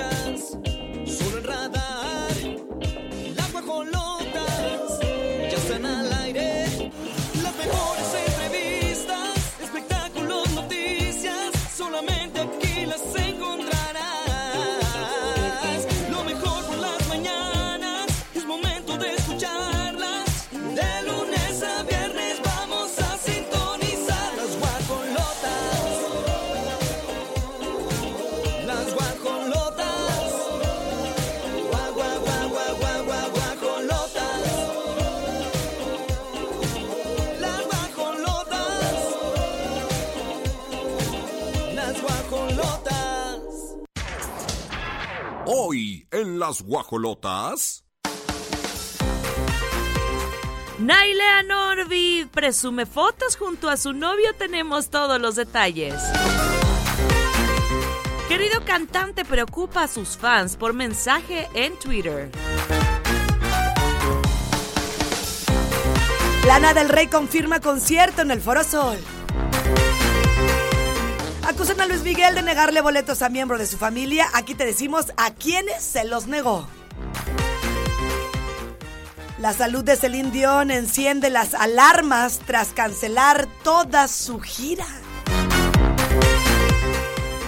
emotions. Las guajolotas. Nailea Norby presume fotos junto a su novio. Tenemos todos los detalles. Querido cantante preocupa a sus fans por mensaje en Twitter. Lana del Rey confirma concierto en el Foro Sol. Acusan a Luis Miguel de negarle boletos a miembro de su familia. Aquí te decimos a quienes se los negó. La salud de Celine Dion enciende las alarmas tras cancelar toda su gira.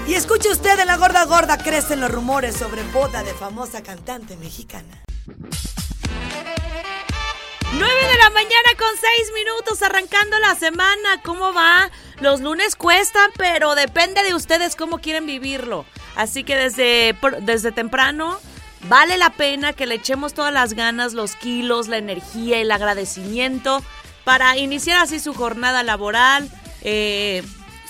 Y escuche usted, en la gorda gorda crecen los rumores sobre boda de famosa cantante mexicana. 9 de la mañana con 6 minutos arrancando la semana. ¿Cómo va? Los lunes cuestan, pero depende de ustedes cómo quieren vivirlo. Así que desde, desde temprano vale la pena que le echemos todas las ganas, los kilos, la energía, el agradecimiento para iniciar así su jornada laboral, eh,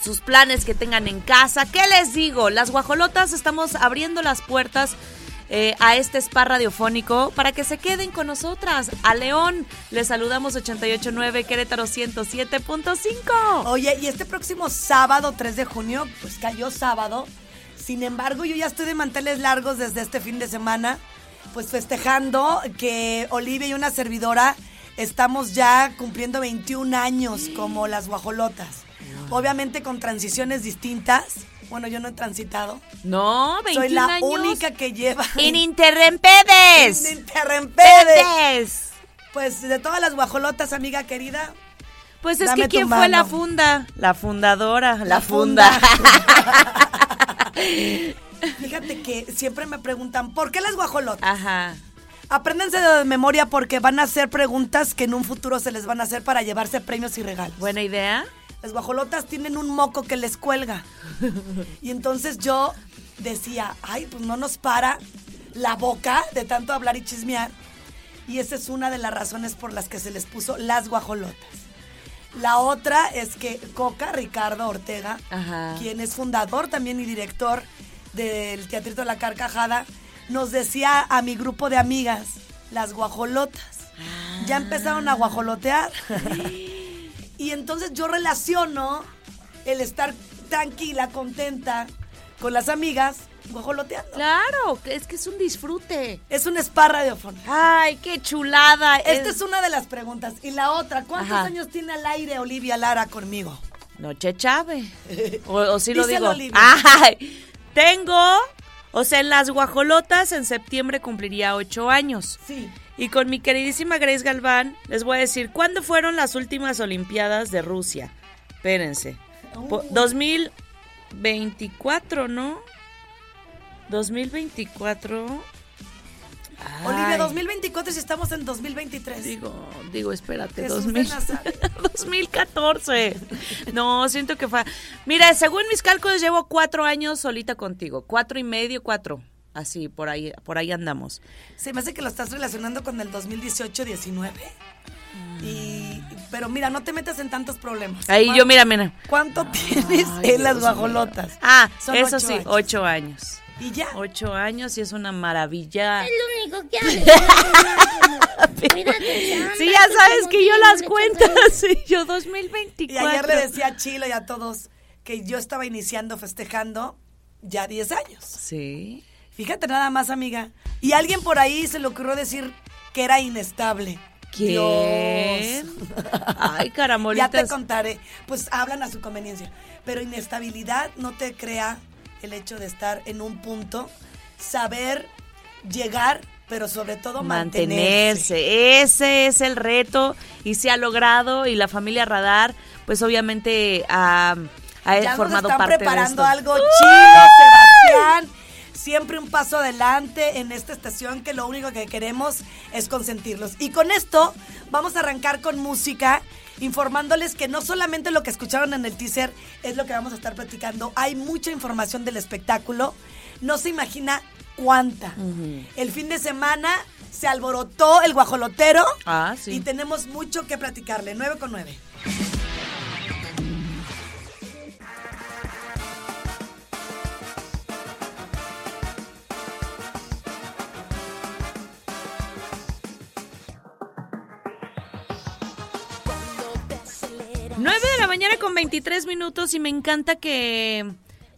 sus planes que tengan en casa. ¿Qué les digo? Las guajolotas estamos abriendo las puertas eh, a este spa radiofónico para que se queden con nosotras. A León les saludamos 889 Querétaro 107.5. Oye, y este próximo sábado, 3 de junio, pues cayó sábado. Sin embargo, yo ya estoy de manteles largos desde este fin de semana, pues festejando que Olivia y una servidora estamos ya cumpliendo 21 años como las guajolotas. Obviamente con transiciones distintas. Bueno, yo no he transitado. No, 21 Soy la años. única que lleva... Ininterrumpedes. Ininterrumpedes. Pedes. Pues de todas las guajolotas, amiga querida. Pues es que ¿quién fue la funda? La fundadora, la, La funda. Fíjate que siempre me preguntan, ¿por qué las guajolotas? Ajá. Apréndanse de memoria porque van a hacer preguntas que en un futuro se les van a hacer para llevarse premios y regalos. Buena idea. Las guajolotas tienen un moco que les cuelga. Y entonces yo decía, ay, pues no nos para la boca de tanto hablar y chismear. Y esa es una de las razones por las que se les puso las guajolotas. La otra es que Coca, Ricardo Ortega, Ajá. quien es fundador también y director del Teatrito La Carcajada, nos decía a mi grupo de amigas, las guajolotas. Ya empezaron a guajolotear. Y entonces yo relaciono el estar tranquila, contenta con las amigas, guajoloteando. Claro, es que es un disfrute. Es un spa radiofónico. Ay, qué chulada. Esta es una de las preguntas. Y la otra, ¿cuántos Ajá. años tiene al aire Olivia Lara conmigo? Noche Chave. O, o sí lo Díselo, digo. Olivia. Ay, tengo, o sea, en las guajolotas en septiembre cumpliría ocho años. Sí. Y con mi queridísima Grace Galván les voy a decir, ¿cuándo fueron las últimas Olimpiadas de Rusia? Espérense. Po- 2024, ¿no? 2024. Olivia, Ay, 2024 si estamos en 2023. Digo, digo, espérate, Jesús 2000 de Nazaret. 2014. No, siento que fue. Mira, según mis cálculos, llevo cuatro años solita contigo. Cuatro y medio, cuatro. Así, por ahí, por ahí andamos. Se me hace que lo estás relacionando con el 2018-19. Y, pero mira, no te metas en tantos problemas. Ahí ¿Cuán- yo, mira, mira. ¿Cuánto tienes Ay, en las Dios guajolotas? Ah, Son eso ocho sí, años. ocho años. Y ya. Ocho años y es una maravilla. Es lo único que chamba, Sí, ya sabes que yo las cuento. Sí, yo Y 2024. ayer le decía a Chilo y a todos que yo estaba iniciando festejando ya 10 años. Sí. Fíjate nada más, amiga. Y alguien por ahí se le ocurrió decir que era inestable. ¿Quién? Dios. Ay, Ya carambolitas. te contaré. Pues hablan a su conveniencia. Pero inestabilidad no te crea el hecho de estar en un punto saber llegar, pero sobre todo mantenerse. mantenerse. Ese es el reto y se ha logrado y la familia Radar, pues obviamente ha, ha Ya nos formado están parte preparando de esto. algo chido, Sebastián. Siempre un paso adelante en esta estación que lo único que queremos es consentirlos. Y con esto vamos a arrancar con música, informándoles que no solamente lo que escucharon en el teaser es lo que vamos a estar platicando, hay mucha información del espectáculo. No se imagina cuánta. El fin de semana se alborotó el guajolotero Ah, sí. y tenemos mucho que platicarle. 9 con 9. Nueve de la mañana con 23 minutos y me encanta que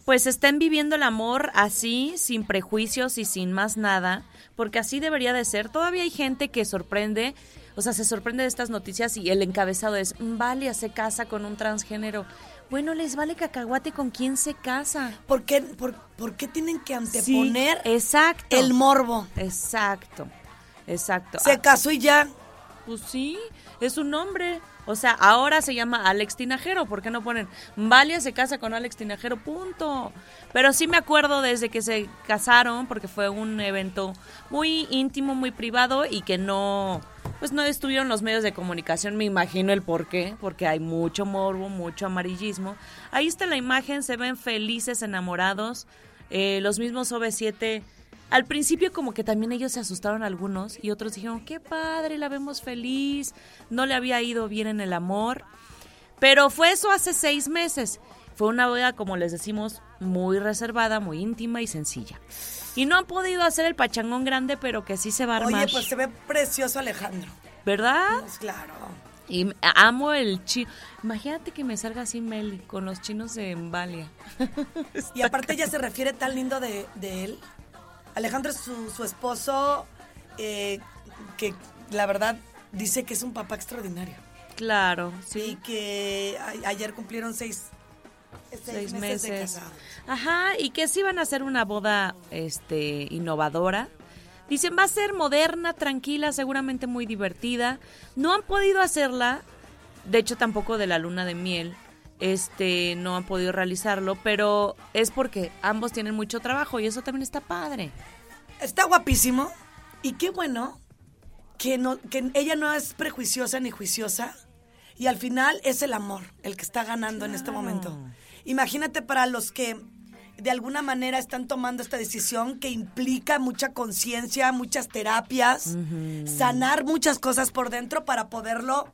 pues estén viviendo el amor así, sin prejuicios y sin más nada, porque así debería de ser. Todavía hay gente que sorprende, o sea, se sorprende de estas noticias y el encabezado es, vale, se casa con un transgénero. Bueno, les vale cacahuate con quién se casa. ¿Por qué, por, por qué tienen que Sí, anteponer exacto. el morbo? Exacto, exacto. Se Ah, casó y ya. Pues sí, es un nombre. O sea, ahora se llama Alex Tinajero. ¿Por qué no ponen Valia se casa con Alex Tinajero? Punto. Pero sí me acuerdo desde que se casaron, porque fue un evento muy íntimo, muy privado y que no, pues no estuvieron los medios de comunicación. Me imagino el por qué, porque hay mucho morbo, mucho amarillismo. Ahí está la imagen, se ven felices, enamorados. Eh, los mismos OV7 al principio como que también ellos se asustaron algunos y otros dijeron, qué padre, la vemos feliz, no le había ido bien en el amor. Pero fue eso hace seis meses. Fue una boda, como les decimos, muy reservada, muy íntima y sencilla. Y no han podido hacer el pachangón grande, pero que sí se va a armar. Oye, pues se ve precioso Alejandro. ¿Verdad? Pues claro. Y amo el chino. Imagínate que me salga así Meli con los chinos de Valia. Y aparte ella se refiere tan lindo de, de él. Alejandro es su, su esposo, eh, que la verdad dice que es un papá extraordinario. Claro, Y sí. que a- ayer cumplieron seis, seis de meses. casados. Ajá, y que sí van a hacer una boda este innovadora. Dicen, va a ser moderna, tranquila, seguramente muy divertida. No han podido hacerla, de hecho tampoco de la luna de miel. Este, no han podido realizarlo, pero es porque ambos tienen mucho trabajo y eso también está padre. Está guapísimo. Y qué bueno que, no, que ella no es prejuiciosa ni juiciosa. Y al final es el amor el que está ganando en este momento. Imagínate para los que de alguna manera están tomando esta decisión que implica mucha conciencia, muchas terapias, sanar muchas cosas por dentro para poderlo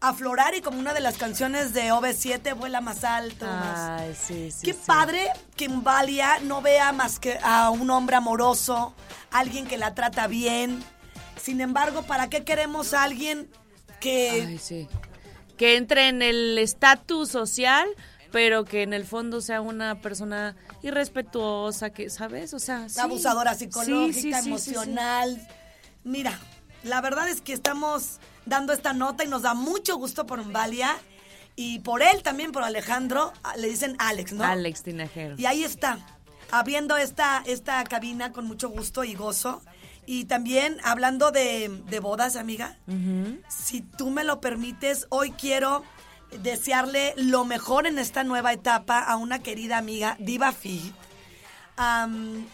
aflorar y como una de las canciones de OV7, vuela más alto. más- Ay, sí, sí. Qué sí. padre que en Valia no vea más que a un hombre amoroso, alguien que la trata bien. Sin embargo, ¿para qué queremos a alguien que... Ay, sí. Que entre en el estatus social, pero que en el fondo sea una persona irrespetuosa, que, ¿sabes? O sea, sí. abusadora psicológica, emocional. Mira, la verdad es que estamos dando esta nota y nos da mucho gusto por Valia y por él también, por Alejandro. ah, Le dicen Alex, ¿no? Alex Tinajero. Y ahí está, abriendo esta, esta cabina con mucho gusto y gozo. Y también hablando de, de bodas, amiga, si tú me lo permites, hoy quiero desearle lo mejor en esta nueva etapa a una querida amiga, Diva Fit,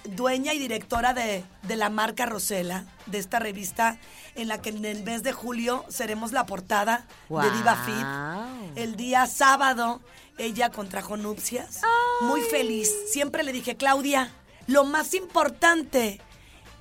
dueña y directora de, de la marca Rosela, de esta revista en la que en el mes de julio seremos la portada de Diva Fit. El día sábado ella contrajo nupcias. Muy feliz. Siempre le dije, Claudia, lo más importante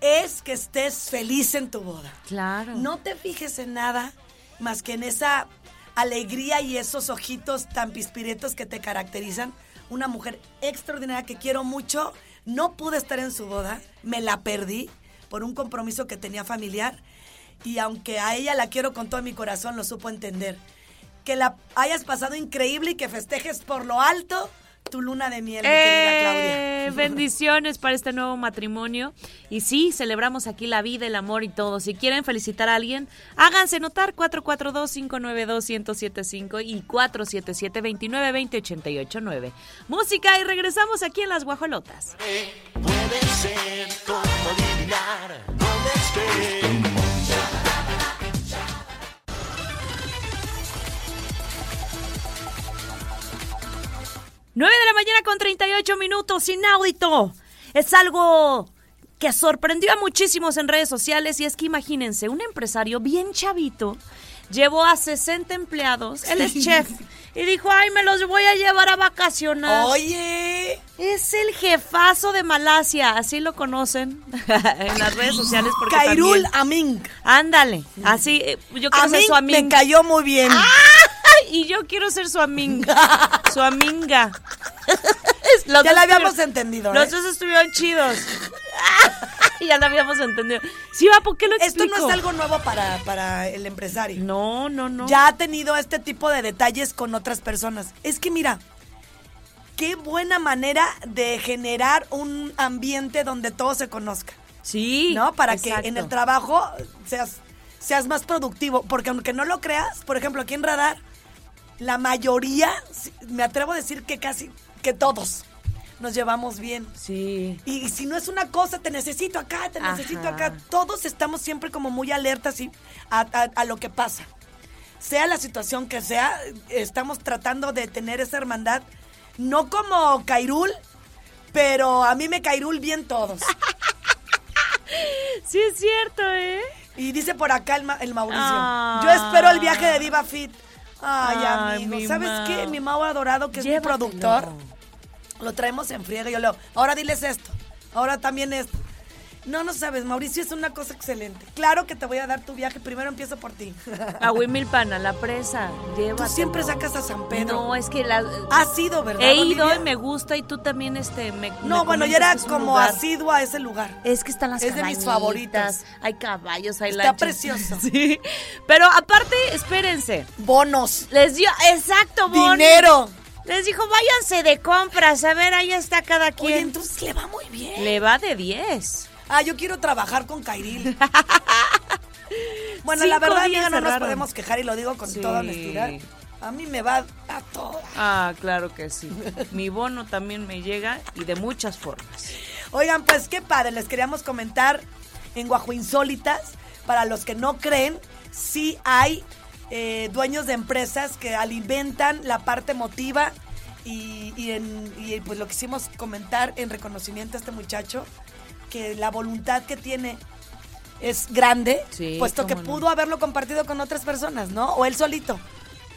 es que estés feliz en tu boda. Claro. No te fijes en nada más que en esa alegría y esos ojitos tan pispiretos que te caracterizan. Una mujer extraordinaria que quiero mucho. No pude estar en su boda, me la perdí por un compromiso que tenía familiar. Y aunque a ella la quiero con todo mi corazón, lo supo entender. Que la hayas pasado increíble y que festejes por lo alto tu luna de miel, mi querida Claudia. Eh, bendiciones para este nuevo matrimonio. Y sí, celebramos aquí la vida, el amor y todo. Si quieren felicitar a alguien, háganse notar 442-592-1075 y 477-2920-889. Música y regresamos aquí en Las Guajolotas. Puede ser como adivinar 9 de la mañana con 38 minutos, inaudito. Es algo que sorprendió a muchísimos en redes sociales y es que imagínense, un empresario bien chavito llevó a 60 empleados, él es chef, y dijo, ay, me los voy a llevar a vacacionar. Oye, Es el jefazo de Malasia, así lo conocen en las redes sociales. Porque Kairul también- Aming. Ándale, así, eh, yo ser Aming su amiga. me cayó muy bien. Y yo quiero ser su amiga. su aminga. Los ya la habíamos entendido. Los ¿eh? dos estuvieron chidos. ya lo habíamos entendido. Sí, va, ¿por qué lo Esto explico? no es algo nuevo para, para el empresario. No, no, no. Ya ha tenido este tipo de detalles con otras personas. Es que mira, qué buena manera de generar un ambiente donde todo se conozca. Sí. ¿No? Para exacto. que en el trabajo seas, seas más productivo. Porque aunque no lo creas, por ejemplo, aquí en Radar, la mayoría, me atrevo a decir que casi, que todos nos llevamos bien. Sí. Y si no es una cosa, te necesito acá, te necesito acá. Todos estamos siempre como muy alertas y a, a- a lo que pasa. Sea la situación que sea, estamos tratando de tener esa hermandad. No como Cairul, pero a mí me Cairul bien todos. Sí, es cierto, ¿eh? Y dice por acá el, el Mauricio. Ah. Yo espero el viaje de Diva Fit. Ay, Ay, amigo. mi ¿Sabes Mau. qué? Mi Mau adorado, que es mi productor, lo traemos en friega. Yo le digo, ahora diles esto. Ahora también esto. No, no sabes, Mauricio es una cosa excelente. Claro que te voy a dar tu viaje. Primero empiezo por ti. A Wimilpan, a la presa. Tú siempre sacas a San Pedro. No, es que la... Has ido, ¿verdad? He ido Olivia? y me gusta y tú también este me No, me bueno, yo era como asidua a ese lugar. Es que están las Es de mis favoritos. Hay caballos, hay Está lanchas. precioso. Sí. Pero aparte, espérense. Bonos. Les dio, exacto, Bonnie. Dinero. Les dijo, váyanse de compras. A ver, ahí está cada Oye, quien. entonces le va muy bien. Le va de 10. Ah, yo quiero trabajar con Kairil. bueno, la verdad, amiga, no nos podemos quejar y lo digo con Sí. toda honestidad. A mí me va a todo. Ah, claro que sí. Mi bono también me llega y de muchas formas. Oigan, pues qué padre, les queríamos comentar en Guajo Insólitas, para los que no creen, sí hay eh, dueños de empresas que alimentan la parte emotiva y, y en- y, pues lo quisimos comentar en reconocimiento a este muchacho, que la voluntad que tiene es grande, Sí, puesto que no. pudo haberlo compartido con otras personas, ¿no? O él solito.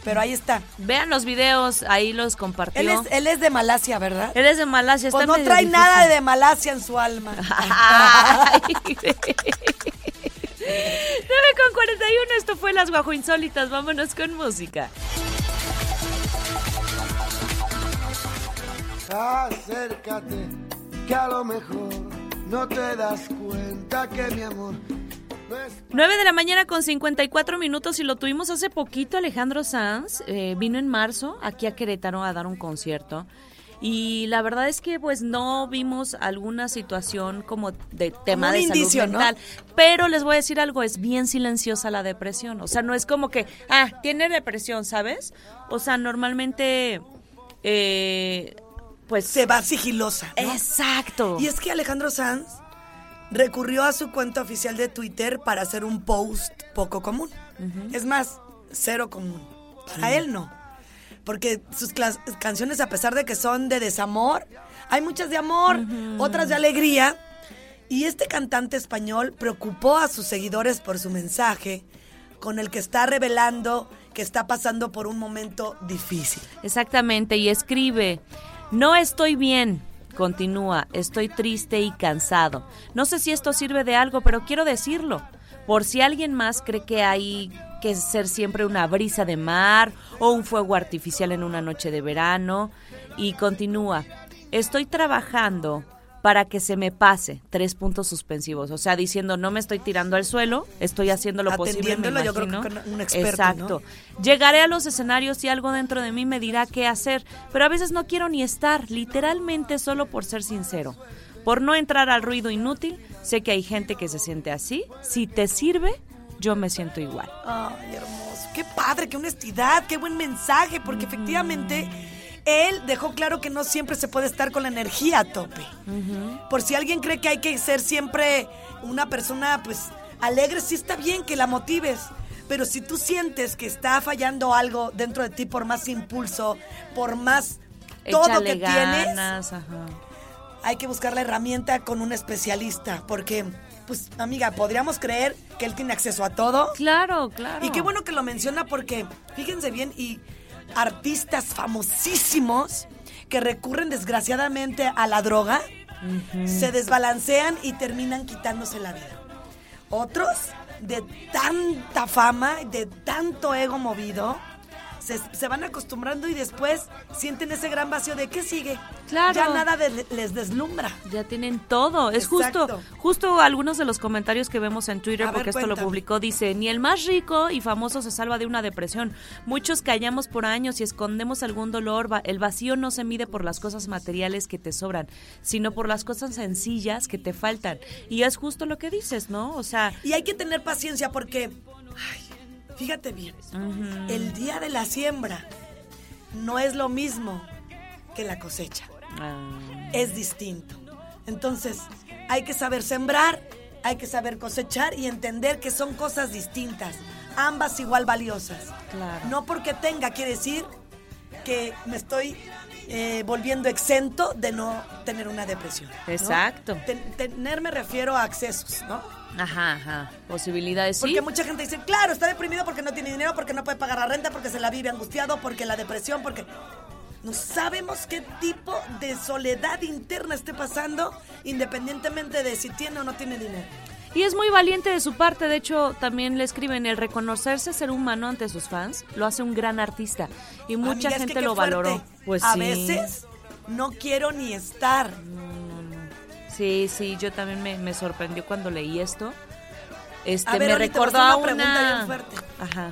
Pero ahí está. Vean los videos, ahí los compartió. Él es, él es de Malasia, ¿verdad? Él es de Malasia. Pues está no medio trae difícil. nada de Malasia en su alma. Ay. 9 con 41, esto fue Las Guajo Insólitas. Vámonos con música. Acércate, que a lo mejor no te das cuenta que mi amor no es 9 de la mañana con 54 minutos y lo tuvimos hace poquito. Alejandro Sanz eh, vino en marzo aquí a Querétaro a dar un concierto. Y la verdad es que pues no vimos alguna situación como de tema de indicio, salud ¿no? mental. Pero les voy a decir algo, es bien silenciosa la depresión. O sea, no es como que, ah, tiene depresión, ¿sabes? O sea, normalmente, eh, pues... Se va sigilosa. ¿no? Exacto. Y es que Alejandro Sanz recurrió a su cuenta oficial de Twitter para hacer un post poco común. Es más, cero común. Para él no. Porque sus clas- canciones, a pesar de que son de desamor, hay muchas de amor, otras de alegría. Y este cantante español preocupó a sus seguidores por su mensaje, con el que está revelando que está pasando por un momento difícil. Exactamente, y escribe, no estoy bien, continúa, estoy triste y cansado. No sé si esto sirve de algo, pero quiero decirlo, por si alguien más cree que hay que ser siempre una brisa de mar o un fuego artificial en una noche de verano. Y continúa, estoy trabajando para que se me pase. Tres puntos suspensivos. O sea, diciendo, no me estoy tirando al suelo, estoy haciendo lo posible. me yo creo que con un experto, Exacto. Llegaré a los escenarios y algo dentro de mí me dirá qué hacer, pero a veces no quiero ni estar, literalmente solo por ser sincero. Por no entrar al ruido inútil, sé que hay gente que se siente así. Si te sirve, yo me siento igual. Ay, hermoso. Qué padre, qué honestidad, qué buen mensaje, porque efectivamente él dejó claro que no siempre se puede estar con la energía a tope. Por si alguien cree que hay que ser siempre una persona, pues, alegre, sí está bien que la motives. Pero si tú sientes que está fallando algo dentro de ti por más impulso, por más todo Échale que tienes, ganas, ajá. hay que buscar la herramienta con un especialista, porque, pues, amiga, podríamos creer que él tiene acceso a todo. Claro, claro. Y qué bueno que lo menciona porque, fíjense bien, y artistas famosísimos que recurren desgraciadamente a la droga, se desbalancean y terminan quitándose la vida. Otros, de tanta fama, de tanto ego movido, se, se van acostumbrando y después sienten ese gran vacío de ¿qué sigue? Claro. Ya nada de- les deslumbra. Ya tienen todo. Es justo, Exacto. justo algunos de los comentarios que vemos en Twitter, ver, porque esto lo publicó, dice, ni el más rico y famoso se salva de una depresión. Muchos callamos por años y escondemos algún dolor. Va- El vacío no se mide por las cosas materiales que te sobran, sino por las cosas sencillas que te faltan. Y es justo lo que dices, ¿no? O sea, Y hay que tener paciencia porque, ay, fíjate bien, el día de la siembra no es lo mismo que la cosecha, ah, es distinto. Entonces, hay que saber sembrar, hay que saber cosechar y entender que son cosas distintas, ambas igual valiosas. Claro. No porque tenga quiere decir que me estoy eh, volviendo exento de no tener una depresión. ¿no? Exacto. Ten- tener me refiero a accesos, ¿no? ajá, ajá. Posibilidades, sí. Porque mucha gente dice, claro, está deprimido porque no tiene dinero, porque no puede pagar la renta, porque se la vive angustiado, porque la depresión, porque no sabemos qué tipo de soledad interna esté pasando, independientemente de si tiene o no tiene dinero. Y es muy valiente de su parte, de hecho también le escriben el reconocerse ser humano ante sus fans, lo hace un gran artista y mucha Amiga, es que gente lo fuerte. valoró. Pues a sí. veces no quiero ni estar. Sí, sí, yo también me, me sorprendió cuando leí esto. Este, A ver, me recordó a una pregunta una... bien fuerte. Ajá.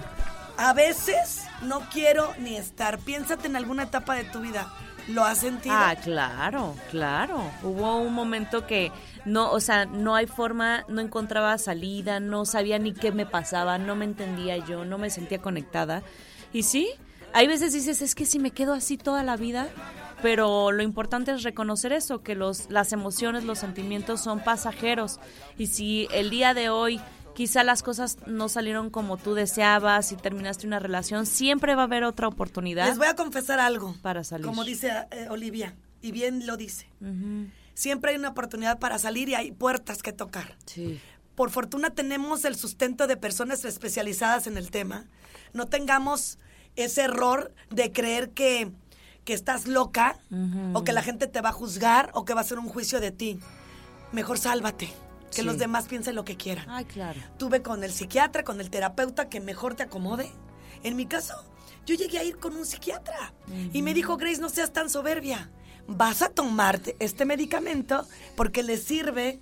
A veces no quiero ni estar. Piénsate en alguna etapa de tu vida. ¿Lo has sentido? Ah, claro, claro. Hubo un momento que no, o sea, no hay forma, no encontraba salida, no sabía ni qué me pasaba, no me entendía yo, no me sentía conectada. Y sí, hay veces dices, es que si me quedo así toda la vida, pero lo importante es reconocer eso, que los, las emociones, los sentimientos son pasajeros. Y si el día de hoy quizá las cosas no salieron como tú deseabas y terminaste una relación, siempre va a haber otra oportunidad. Les voy a confesar algo. Para salir. Como dice eh, Olivia, y bien lo dice. Siempre hay una oportunidad para salir y hay puertas que tocar. Sí. Por fortuna tenemos el sustento de personas especializadas en el tema. No tengamos ese error de creer que, que estás loca o que la gente te va a juzgar o que va a hacer un juicio de ti. Mejor sálvate. Que Sí. los demás piensen lo que quieran. Ay, claro. Tuve con el psiquiatra, con el terapeuta que mejor te acomode. En mi caso, yo llegué a ir con un psiquiatra y me dijo, Grace, no seas tan soberbia. Vas a tomarte este medicamento porque le sirve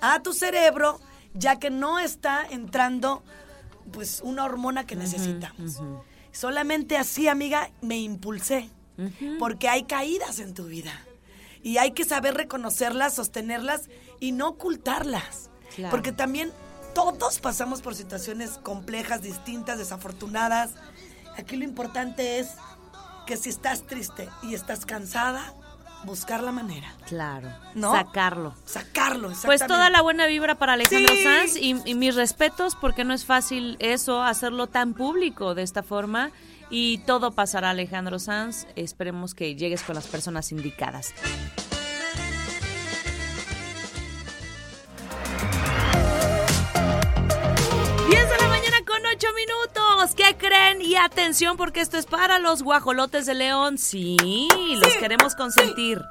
a tu cerebro ya que no está entrando pues una hormona que necesitamos. Solamente así, amiga, me impulsé. Porque hay caídas en tu vida. Y hay que saber reconocerlas, sostenerlas y no ocultarlas. Claro. Porque también todos pasamos por situaciones complejas, distintas, desafortunadas. Aquí lo importante es que si estás triste y estás cansada, buscar la manera. Claro. ¿No? Sacarlo. Sacarlo, Pues exactamente. toda la buena vibra para Alejandro Sí. Sanz y, y mis respetos porque no es fácil eso, hacerlo tan público de esta forma. Y todo pasará, Alejandro Sanz. Esperemos que llegues con las personas indicadas. ¡10 de la mañana con 8 minutos! ¿qué creen? Y atención porque esto es para los guajolotes de León. Sí, los queremos consentir.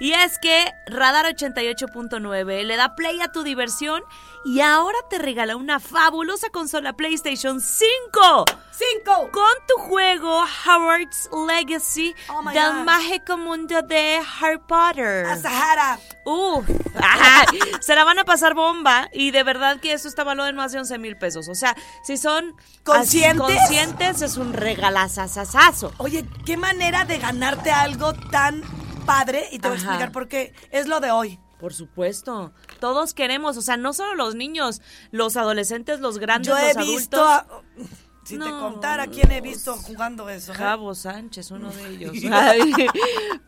Y es que Radar 88.9 le da play a tu diversión y ahora te regala una fabulosa consola PlayStation 5. 5. Con tu juego Howard's Legacy oh del mágico mundo de Harry Potter. A Sahara. Uh, se la van a pasar bomba y de verdad que eso está valorado en más de 11 mil pesos. O sea, si son... Con 100 Inconscientes es un regalazazazazo. Oye, qué manera de ganarte algo tan padre y te voy a explicar por qué. Es lo de hoy. Por supuesto, todos queremos, o sea, no solo los niños, los adolescentes, los grandes, Yo he los adultos. Visto si te No. contara quién he visto jugando eso. ¿eh? Javo Sánchez, uno de ellos. Ay.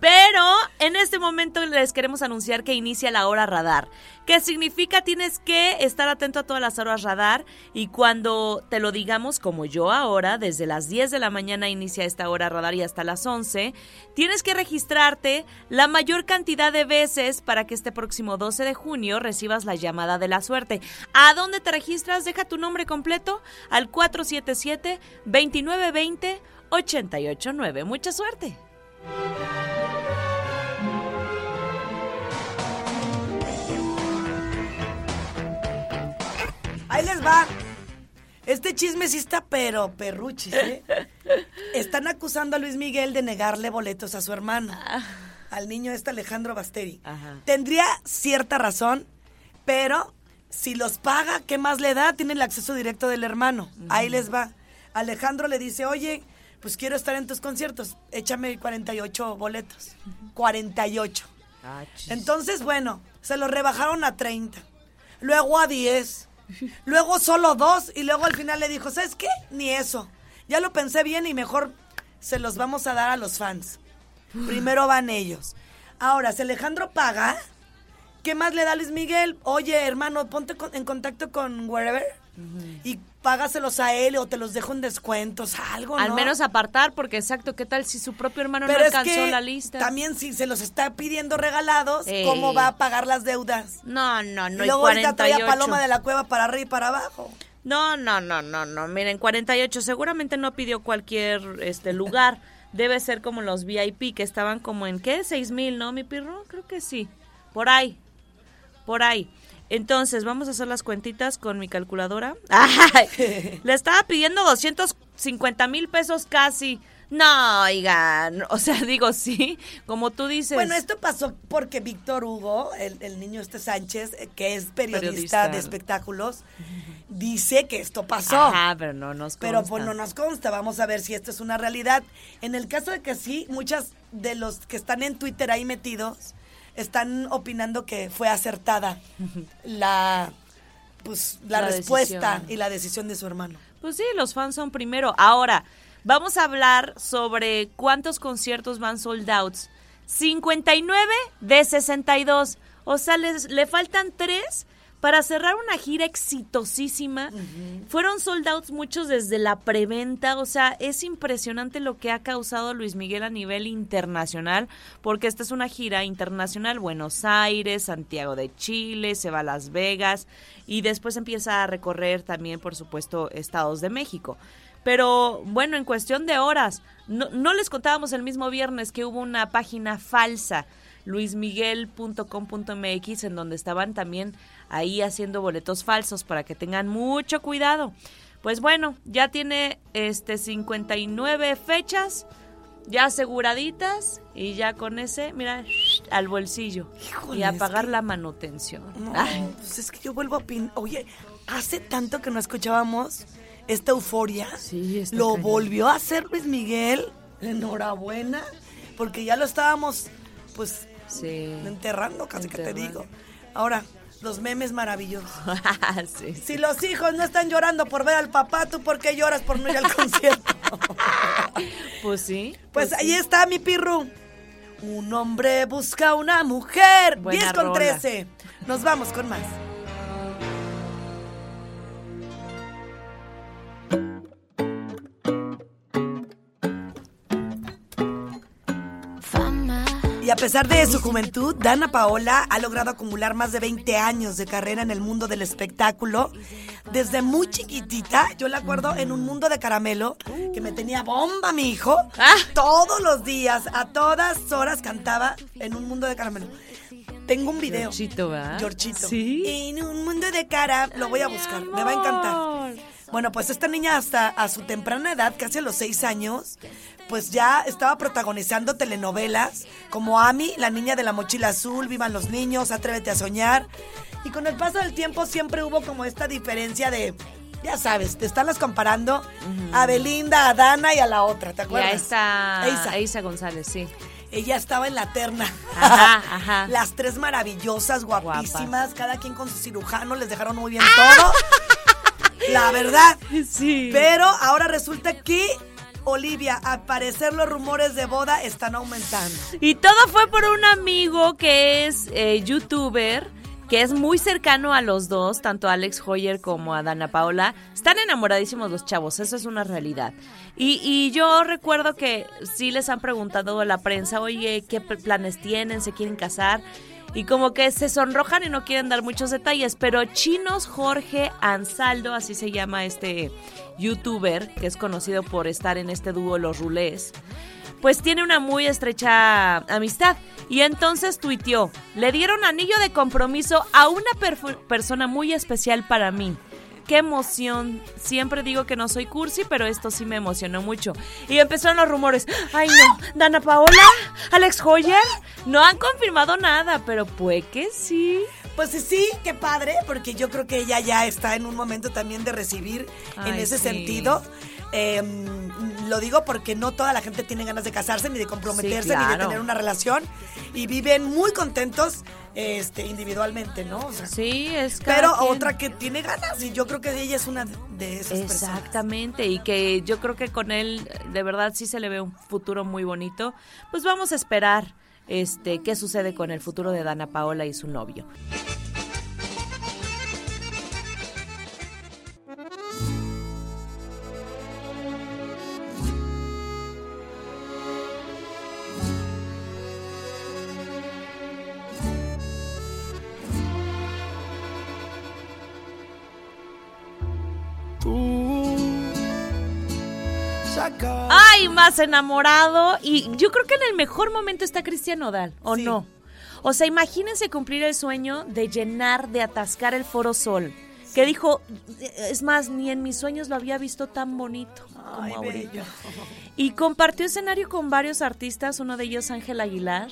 Pero en este momento les queremos anunciar que inicia la hora radar. ¿Qué significa? Tienes que estar atento a todas las horas radar y cuando te lo digamos, como yo ahora, desde las 10 de la mañana inicia esta hora radar y hasta las 11, tienes que registrarte la mayor cantidad de veces para que este próximo 12 de junio recibas la llamada de la suerte. ¿A dónde te registras? Deja tu nombre completo al 477-2920-889. Mucha suerte. Ahí les va. Este chisme sí está, pero perruchis, ¿eh? Están acusando a Luis Miguel de negarle boletos a su hermano, al niño este Alejandro Basteri. Ajá. Tendría cierta razón, pero si los paga, ¿qué más le da? Tiene el acceso directo del hermano. Ahí les va. Alejandro le dice, oye, pues quiero estar en tus conciertos, échame 48 boletos. 48. Entonces, bueno, se lo rebajaron a 30. Luego a 10. Luego solo dos. Y luego al final le dijo, ¿sabes qué? Ni eso. Ya lo pensé bien y mejor se los vamos a dar a los fans. Primero van ellos. Ahora, si Alejandro paga, ¿qué más le da Luis Miguel? Oye, hermano, ponte en contacto con wherever y págaselos a él o te los dejo en descuentos, algo, Al ¿no? menos apartar, porque exacto, ¿qué tal si su propio hermano Pero no es alcanzó que la lista? también si se los está pidiendo regalados, Ey. ¿cómo va a pagar las deudas? No, no, no. y y luego ahorita trae a 48. Paloma de la Cueva para arriba y para abajo. No, no, no, no, no. Miren, 48 seguramente no pidió cualquier este lugar. Debe ser como los VIP que estaban como en ¿qué? ¿Seis mil, no, mi pirro? Creo que sí. Por ahí. Por ahí. Entonces, vamos a hacer las cuentitas con mi calculadora. ¡Ay! Le estaba pidiendo 250 mil pesos casi. No, oigan. O sea, digo, sí. Como tú dices. Bueno, esto pasó porque Víctor Hugo, el, el niño este Sánchez, eh, que es periodista, Periodista. de espectáculos, dice que esto pasó. Ajá, pero no nos Pero consta. pues no nos consta, vamos a ver si esto es una realidad. En el caso de que sí, muchas de los que están en Twitter ahí metidos están opinando que fue acertada la pues la, La respuesta decisión. y la decisión de su hermano. Pues sí, los fans son primero. Ahora, vamos a hablar sobre cuántos conciertos van sold outs. 59 de 62. O sea, les, le faltan tres para cerrar una gira exitosísima. Fueron sold outs muchos desde la preventa. O sea, es impresionante lo que ha causado Luis Miguel a nivel internacional, porque esta es una gira internacional. Buenos Aires, Santiago de Chile, se va a Las Vegas y después empieza a recorrer también, por supuesto, estados de México. Pero bueno, en cuestión de horas, no, no les contábamos el mismo viernes que hubo una página falsa, luismiguel.com.mx, en donde estaban también ahí haciendo boletos falsos para que tengan mucho cuidado. Pues bueno, ya tiene este 59 fechas ya aseguraditas y ya con ese, mira, al bolsillo Híjole, y a es pagar que- la manutención. No, Ay, pues es que yo vuelvo a opinar. Oye, hace tanto que no escuchábamos esta euforia. Sí, está Lo cañón. volvió a hacer Luis Miguel. Enhorabuena. Porque ya lo estábamos, pues, sí. enterrando, casi que te digo. Ahora, los memes maravillosos. sí. Si los hijos no están llorando por ver al papá, ¿tú por qué lloras por no ir al concierto? Pues sí. Pues ahí está mi pirru. Un hombre busca una mujer. Buena 10 con rola. 13. Nos vamos con más. Pesar de su juventud, Dana Paola ha logrado acumular más de 20 años de carrera en el mundo del espectáculo. Desde muy chiquitita, yo la acuerdo en un mundo de caramelo que me tenía bomba mi hijo. Ah. Todos los días, a todas horas cantaba en un mundo de caramelo. Tengo un video. Georgito, ¿verdad? Georgito. Sí. En un mundo de cara, lo voy a buscar, me va a encantar. Bueno, pues esta niña hasta a su temprana edad, casi a los seis años, pues ya estaba protagonizando telenovelas como Ami, la niña de la mochila azul, Vivan los niños, Atrévete a soñar. Y con el paso del tiempo siempre hubo como esta diferencia de, ya sabes, te estarlas comparando a Belinda, a Dana y a la otra, ¿te Y acuerdas? a esta. Eisa González, sí. Ella estaba en la terna. Ajá, ajá. Las tres maravillosas, guapísimas, cada quien con su cirujano, les dejaron muy bien todo. La verdad. Sí. Pero ahora resulta que Olivia, al parecer los rumores de boda están aumentando. Y todo fue por un amigo que es eh, youtuber, que es muy cercano a los dos, tanto a Alex Hoyer como a Dana Paola. Están enamoradísimos los chavos, eso es una realidad. Y, y yo recuerdo que sí les han preguntado a la prensa, oye, ¿qué pl- planes tienen? ¿Se quieren casar? Y como que se sonrojan y no quieren dar muchos detalles, pero Chinos Jorge Ansaldo, así se llama este youtuber, que es conocido por estar en este dúo Los Rulés, pues tiene una muy estrecha amistad. Y entonces tuiteó, le dieron anillo de compromiso a una persona muy especial para mí. Qué emoción. Siempre digo que no soy cursi, pero esto sí me emocionó mucho. Y empezaron los rumores. Ay, no. Dana Paola, Alex Hoyer. No han confirmado nada, pero puede que sí. Pues sí, qué padre, porque yo creo que ella ya está en un momento también de recibir en ese sí. sentido. Eh, lo digo porque no toda la gente tiene ganas de casarse, ni de comprometerse, Sí, ni de tener una relación. Y viven muy contentos este, individualmente, ¿no? O sea, Sí, es pero quien. otra que tiene ganas, y yo creo que ella es una de esas personas. Exactamente, y que yo creo que con él de verdad sí se le ve un futuro muy bonito. Pues vamos a esperar este qué sucede con el futuro de Dana Paola y su novio. Más enamorado y yo creo que en el mejor momento está Cristian Nodal, ¿o Sí. no? O sea, imagínense cumplir el sueño de llenar, de atascar el Foro Sol. Que dijo, es más, ni en mis sueños lo había visto tan bonito como Ay, ahorita. bello. Y compartió escenario con varios artistas, uno de ellos Ángel Aguilar,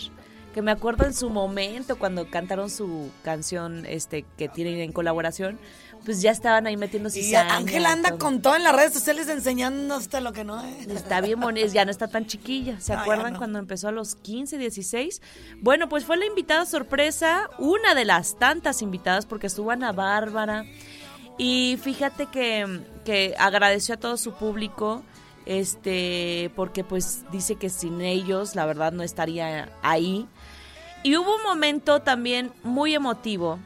que me acuerdo en su momento cuando cantaron su canción este que tienen en colaboración, pues ya estaban ahí metiendo Y cizaña Ángel y anda todo. con todo en las redes sociales enseñando hasta lo que no es. Está bien bonita, ya no está tan chiquilla. ¿Se No, acuerdan no. cuando empezó a los 15, 16? Bueno, pues fue la invitada sorpresa, una de las tantas invitadas, porque estuvo Ana Bárbara. Y fíjate que, que agradeció a todo su público, este, porque pues dice que sin ellos, la verdad, no estaría ahí. Y hubo un momento también muy emotivo,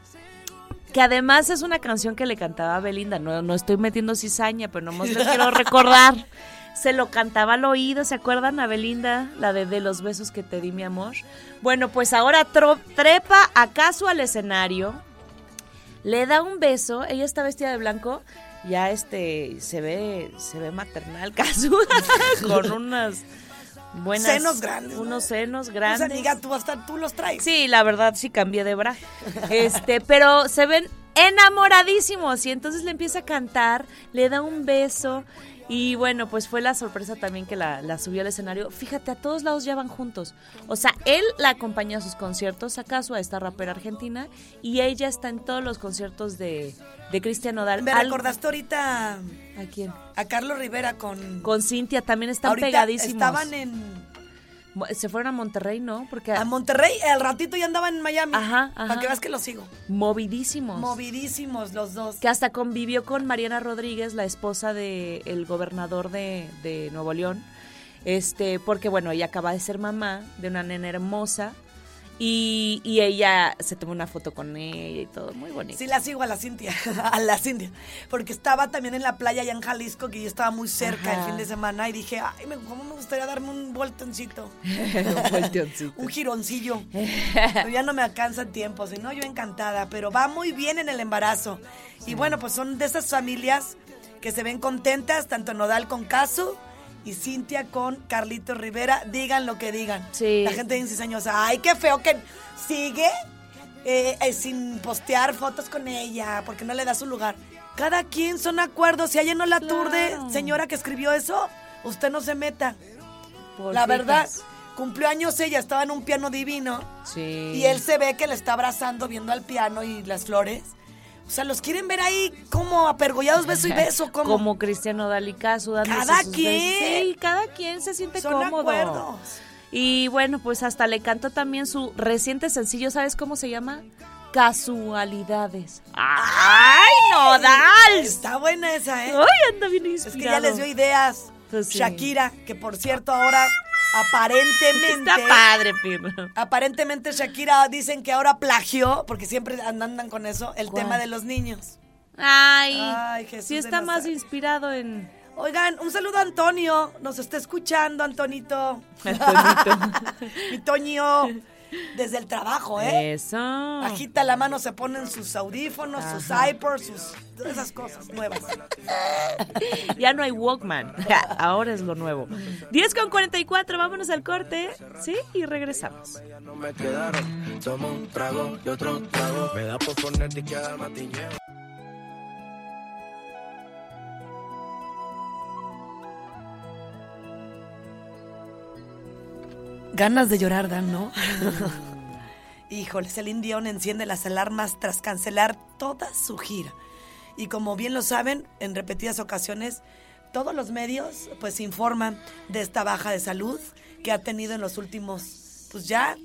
que además es una canción que le cantaba a Belinda. No, no estoy metiendo cizaña, pero nomás les quiero recordar. Se lo cantaba al oído, ¿se acuerdan a Belinda? La de De los besos que te di, mi amor. Bueno, pues ahora trepa acaso al escenario, le da un beso, ella está vestida de blanco, ya este se ve se ve maternal Casu con unas buenas Senos grandes, ¿no? unos senos Pues, grandes. amiga, tú hasta tú los traes. Sí, la verdad sí cambié de bra. Este, pero se ven enamoradísimos y entonces le empieza a cantar, le da un beso y bueno, pues fue la sorpresa también que la, la subió al escenario. Fíjate, a todos lados ya van juntos. O sea, él la acompaña a sus conciertos, acaso a esta rapera argentina, y ella está en todos los conciertos de, de Cristian Nodal. Me recordaste ahorita ¿A quién? a Carlos Rivera con... Con Cintia también están ahorita pegadísimos. Estaban en... Se fueron a Monterrey, ¿no? Porque A Monterrey, al ratito ya andaban en Miami. Ajá, ajá. Para que veas que los sigo. movidísimos. Movidísimos los dos. que hasta convivió con Mariana Rodríguez, la esposa del el gobernador de, de Nuevo León, este, porque bueno, ella acaba de ser mamá de una nena hermosa Y, y ella se tomó una foto con ella y todo, muy bonito. Sí, la sigo a la Cintia, a la Cintia, porque estaba también en la playa allá en Jalisco, que yo estaba muy cerca Ajá. el fin de semana, y dije, ay, me- cómo me gustaría darme un voltoncito, Un volteoncito. un gironcillo. Pero ya no me alcanza el tiempo, si no, yo encantada, pero va muy bien en el embarazo. Y bueno, pues son de esas familias que se ven contentas, tanto Nodal con Casu y Cintia con Carlito Rivera, digan lo que digan. Sí. La gente bien cizañosa, ay, qué feo que sigue eh, eh, sin postear fotos con ella, porque no le da su lugar. Cada quien son acuerdos, si a ella no la aturde, Claro. señora que escribió eso, usted no se meta. Por La verdad, cumplió años ella, estaba en un piano divino. Sí. Y él se ve que le está abrazando viendo al piano y las flores. O sea, los quieren ver ahí como apergollados beso y beso, como, Como Cristiano Dalicazo dándose Cada sus quien. besos. Sí, cada quien se siente son cómodo. acuerdos. Y bueno, pues hasta le cantó también su reciente sencillo, ¿sabes cómo se llama? Casualidades. ¡Ay, Nodal! Está buena esa, ¿eh? ¡Ay, anda bien inspirado! Es que ya les dio ideas. Pues sí. Shakira, que por cierto ahora aparentemente Está padre, Pirro. aparentemente Shakira dicen que ahora plagió, porque siempre andan con eso, el ¿Cuál? tema de los niños. Ay, Ay, Jesús sí está más inspirado en... Oigan, un saludo a Antonio. Nos está escuchando, Antonito. Antonito. Mi Toño. Desde el trabajo, ¿eh? Eso. Agita la mano, se ponen sus audífonos, sus iPods, sus todas esas cosas nuevas. Ya no hay Walkman. Ahora es lo nuevo. 10 con 44, vámonos al corte. Sí, y regresamos. No me quedaron, tomo un trago y otro trago. Me da por ponerte y quedar Ganas de llorar dan, ¿no? Híjole, Celine Dion enciende las alarmas tras cancelar toda su gira. Y como bien lo saben, en repetidas ocasiones, todos los medios pues informan de esta baja de salud que ha tenido en los últimos, pues ya,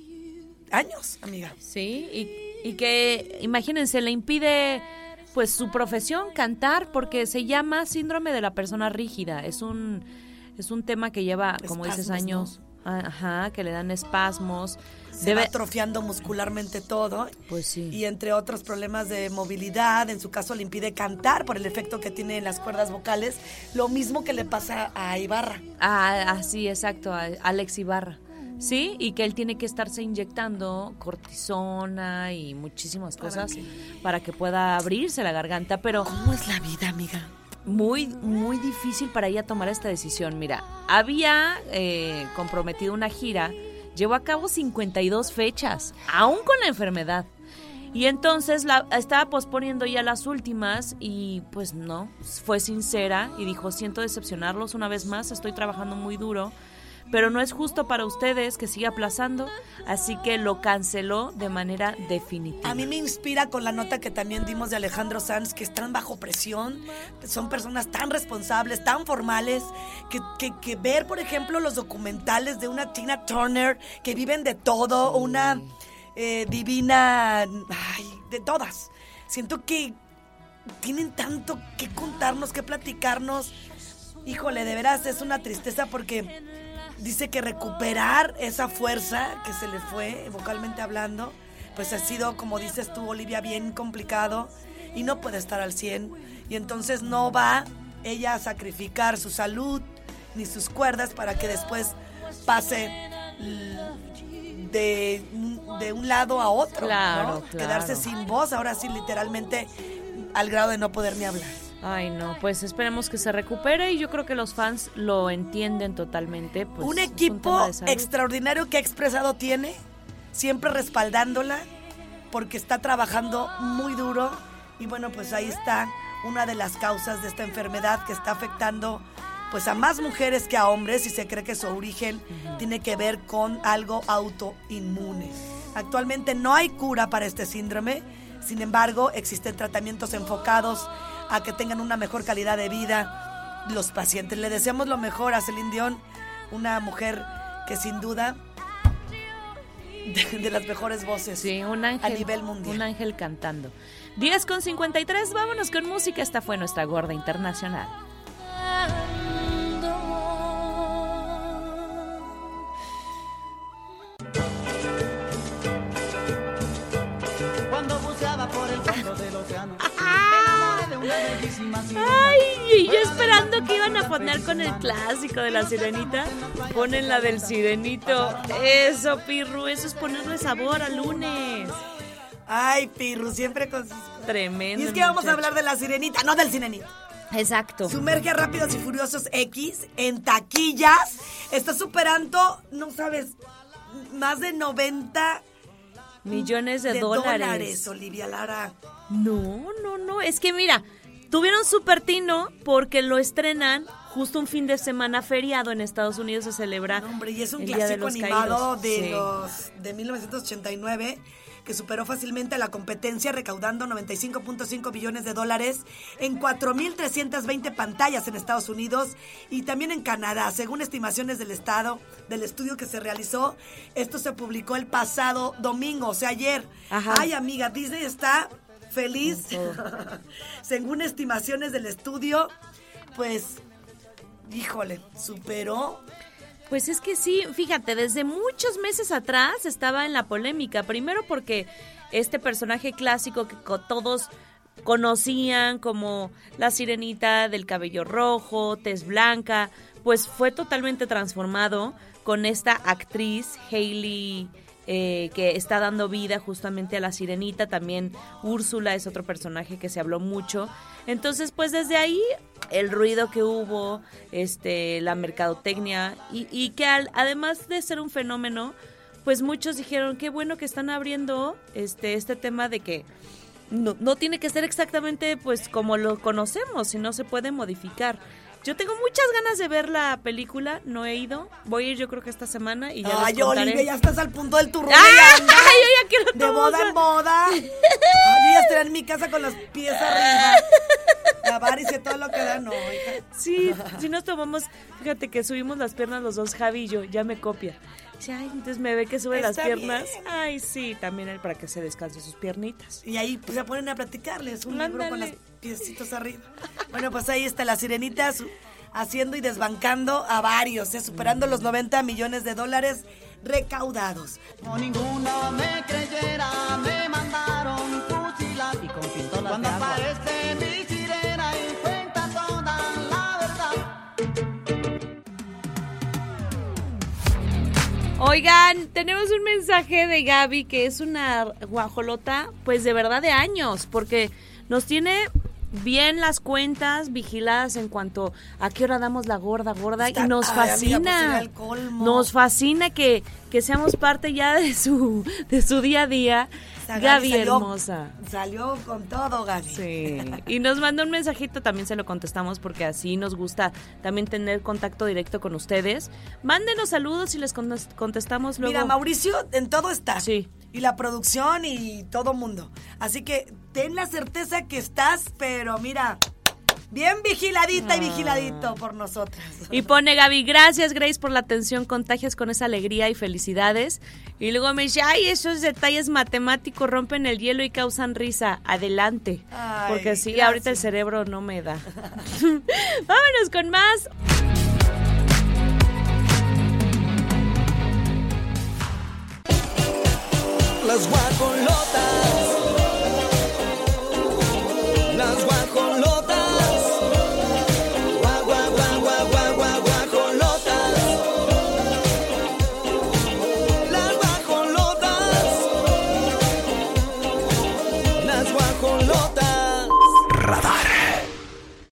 años, amiga. Sí, y, y que, imagínense, le impide pues su profesión cantar porque se llama síndrome de la persona rígida. Es un, es un tema que lleva, como dices, Espasmos, años. Ajá, que le dan espasmos. Se Debe- va atrofiando muscularmente todo. Pues sí. Y entre otros problemas de movilidad, en su caso le impide cantar por el efecto que tiene en las cuerdas vocales, lo mismo que le pasa a Ibarra. Ah, ah, sí, exacto, a Alex Ibarra. Sí, y que él tiene que estarse inyectando cortisona y muchísimas cosas para que pueda abrirse la garganta, pero ¿Cómo es la vida, amiga? Muy, muy difícil para ella tomar esta decisión. Mira, había eh, comprometido una gira, llevó a cabo 52 fechas, aún con la enfermedad. Y entonces la estaba posponiendo ya las últimas y pues no, fue sincera y dijo, siento decepcionarlos una vez más, estoy trabajando muy duro, pero no es justo para ustedes que siga aplazando, así que lo canceló de manera definitiva. A mí me inspira con la nota que también dimos de Alejandro Sanz, que están bajo presión, son personas tan responsables, tan formales, que, que- que ver, por ejemplo, los documentales de una Tina Turner, que viven de todo, una eh, divina, ay, de todas. Siento que tienen tanto que contarnos, que platicarnos. Híjole, de veras es una tristeza porque dice que recuperar esa fuerza que se le fue vocalmente hablando, pues ha sido, como dices tú, Olivia, bien complicado y no puede estar al 100. Y entonces no va ella a sacrificar su salud ni sus cuerdas para que después pase de, de un lado a otro. Claro, ¿no? claro. Quedarse sin voz, ahora sí, literalmente al grado de no poder ni hablar. Ay, no, pues esperemos que se recupere y yo creo que los fans lo entienden totalmente. Pues, un equipo extraordinario que ha expresado tiene, siempre respaldándola, porque está trabajando muy duro. Y bueno, pues ahí está una de las causas de esta enfermedad que está afectando pues a más mujeres que a hombres y se cree que su origen tiene que ver con algo autoinmune. Actualmente no hay cura para este síndrome, sin embargo existen tratamientos enfocados a que tengan una mejor calidad de vida los pacientes. Le deseamos lo mejor a Celine Dion, una mujer que sin duda de, de las mejores voces Sí, un ángel. a nivel mundial. Un ángel cantando. 10 con 53, vámonos con música. Esta fue nuestra gorda internacional. Y yo esperando que iban a poner con el clásico de la sirenita. Ponen la del sirenito. Eso, Pirru, eso es ponerle sabor al lunes. Ay, Pirru, siempre con sus... Tremendo. Y es que vamos a hablar de la sirenita, no del sirenito. Exacto. Sumerge a Rápidos y Furiosos X en taquillas. Está superando, no sabes, más de 90 Millones de, de dólares. dólares, Olivia Lara. No, no, no. Es que mira, tuvieron super tino porque lo estrenan justo un fin de semana feriado en Estados Unidos se celebra. No, hombre, y es un de clásico los animado Caídos. de Sí. los de 1989 que superó fácilmente la competencia recaudando 95.5 billones de dólares en 4.320 pantallas en Estados Unidos y también en Canadá. Según estimaciones del Estado, del estudio que se realizó, esto se publicó el pasado domingo, o sea, ayer. Ajá. Ay, amiga, Disney está feliz. Según estimaciones del estudio, pues, híjole, superó Pues es que sí, fíjate, desde muchos meses atrás estaba en la polémica. Primero porque este personaje clásico que todos conocían como la sirenita del cabello rojo, tez blanca, pues fue totalmente transformado con esta actriz Hailey eh, que está dando vida justamente a la sirenita. También Úrsula es otro personaje que se habló mucho. Entonces, pues desde ahí el ruido que hubo, este, la mercadotecnia y, y que al- además de ser un fenómeno, pues muchos dijeron qué bueno que están abriendo este, este tema de que no, no tiene que ser exactamente pues como lo conocemos, sino se puede modificar. Yo tengo muchas ganas de ver la película, no he ido, voy a ir yo creo que esta semana y ya Ay, les contaré. Olivia, ya estás al punto del turrón. ¡Ah! andas Yo ya quiero De boda sea. en boda. Ay, yo ya estoy en mi casa con los pies arriba. La varice y todo lo que da, no, hija. Sí, si nos tomamos, fíjate que subimos las piernas los dos, Javi y yo, ya me copia. Dice, ay, entonces me ve que sube las piernas. bien. Ay, sí, también él para que se descanse sus piernitas. Y ahí pues, se ponen a platicarles un libro con los Ándale. piecitos arriba. Bueno, pues ahí está la sirenita haciendo y desbancando a varios, ¿eh? superando los 90 millones de dólares recaudados. Como ninguno me creyera, me mandaron Oigan, tenemos un mensaje de Gaby que es una guajolota, pues de verdad de años, porque nos tiene bien las cuentas vigiladas en cuanto a qué hora damos la gorda gorda Está- y nos ay, amiga, pues fascina. nos fascina que, que seamos parte ya de su de su día a día. Esa Gaby salió- hermosa. Salió con todo, Gaby. Sí, y nos mandó un mensajito, también se lo contestamos porque así nos gusta también tener contacto directo con ustedes. Mándenos saludos y les contes- contestamos luego. Mira, Mauricio en todo está. Sí. Y la producción y todo mundo. Así que ten la certeza que estás, pero mira, bien vigiladita y vigiladito ah. por nosotras. Y pone Gaby, gracias Grace por la atención, contagias con esa alegría y felicidades. Y luego me dice, ay, esos detalles matemáticos rompen el hielo y causan risa. Adelante. Porque sí, ahorita el cerebro no me da. Vámonos con más. Las guacolotas. Las guacolotas.